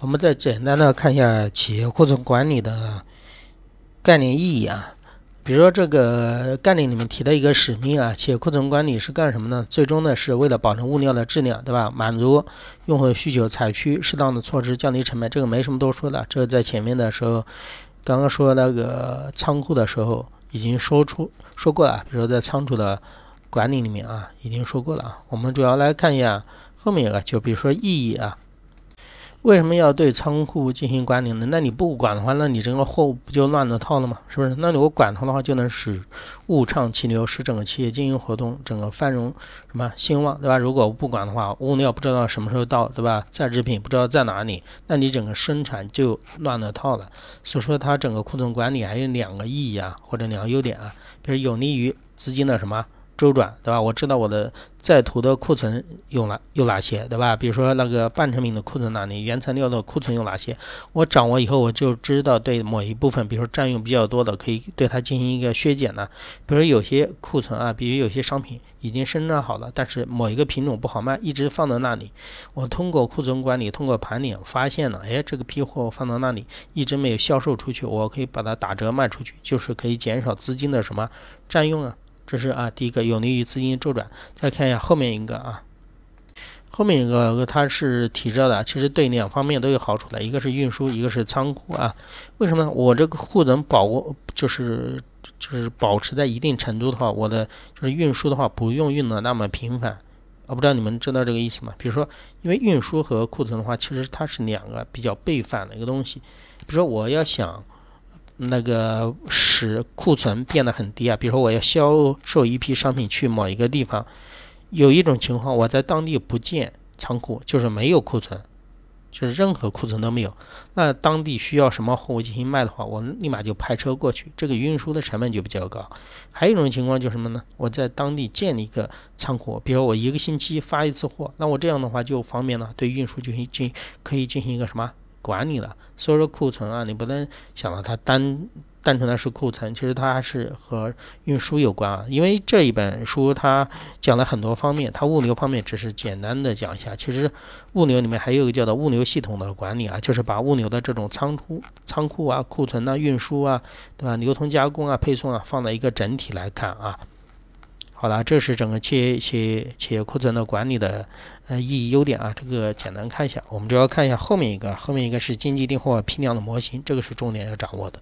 我们再简单的看一下企业库存管理的概念意义啊。比如说这个概念里面提的一个使命啊，企业库存管理是干什么呢？最终呢是为了保证物料的质量，对吧？满足用户的需求，采取适当的措施降低成本。这个没什么多说的，这个在前面的时候，刚刚说那个仓库的时候已经说出说过了。比如说在仓储的管理里面啊，已经说过了啊。我们主要来看一下后面一个，就比如说意义啊。为什么要对仓库进行管理呢？那你不管的话，那你整个货物不就乱了套了吗？是不是？那你我管它的话，就能使物畅其流，使整个企业经营活动整个繁荣什么兴旺，对吧？如果不管的话，物料不知道什么时候到，对吧？在制品不知道在哪里，那你整个生产就乱了套了。所以说，它整个库存管理还有两个意义啊，或者两个优点啊，比如有利于资金的什么？周转对吧？我知道我的在途的库存有哪有哪些对吧？比如说那个半成品的库存哪里，原材料的库存有哪些？我掌握以后，我就知道对某一部分，比如说占用比较多的，可以对它进行一个削减呢。比如有些库存啊，比如有些商品已经生产好了，但是某一个品种不好卖，一直放在那里。我通过库存管理，通过盘点发现了，哎，这个批货放到那里一直没有销售出去，我可以把它打折卖出去，就是可以减少资金的什么占用啊。这是啊，第一个有利于资金周转。再看一下后面一个啊，后面一个它是提着的，其实对两方面都有好处的，一个是运输，一个是仓库啊。为什么呢？我这个库能保就是就是保持在一定程度的话，我的就是运输的话不用运的那么频繁。我不知道你们知道这个意思吗？比如说，因为运输和库存的话，其实它是两个比较背反的一个东西。比如说，我要想。那个使库存变得很低啊，比如说我要销售一批商品去某一个地方，有一种情况我在当地不建仓库，就是没有库存，就是任何库存都没有。那当地需要什么货物进行卖的话，我立马就派车过去，这个运输的成本就比较高。还有一种情况就是什么呢？我在当地建立一个仓库，比如我一个星期发一次货，那我这样的话就方便了，对运输进行进可以进行一个什么？管理了，所以说库存啊，你不能想到它单单纯的是库存，其实它还是和运输有关啊。因为这一本书它讲了很多方面，它物流方面只是简单的讲一下。其实物流里面还有一个叫做物流系统的管理啊，就是把物流的这种仓储、仓库啊、库存啊、运输啊，对吧？流通加工啊、配送啊，放在一个整体来看啊。好了，这是整个企业企业企业库存的管理的呃意义优点啊，这个简单看一下。我们主要看一下后面一个，后面一个是经济订货批量的模型，这个是重点要掌握的。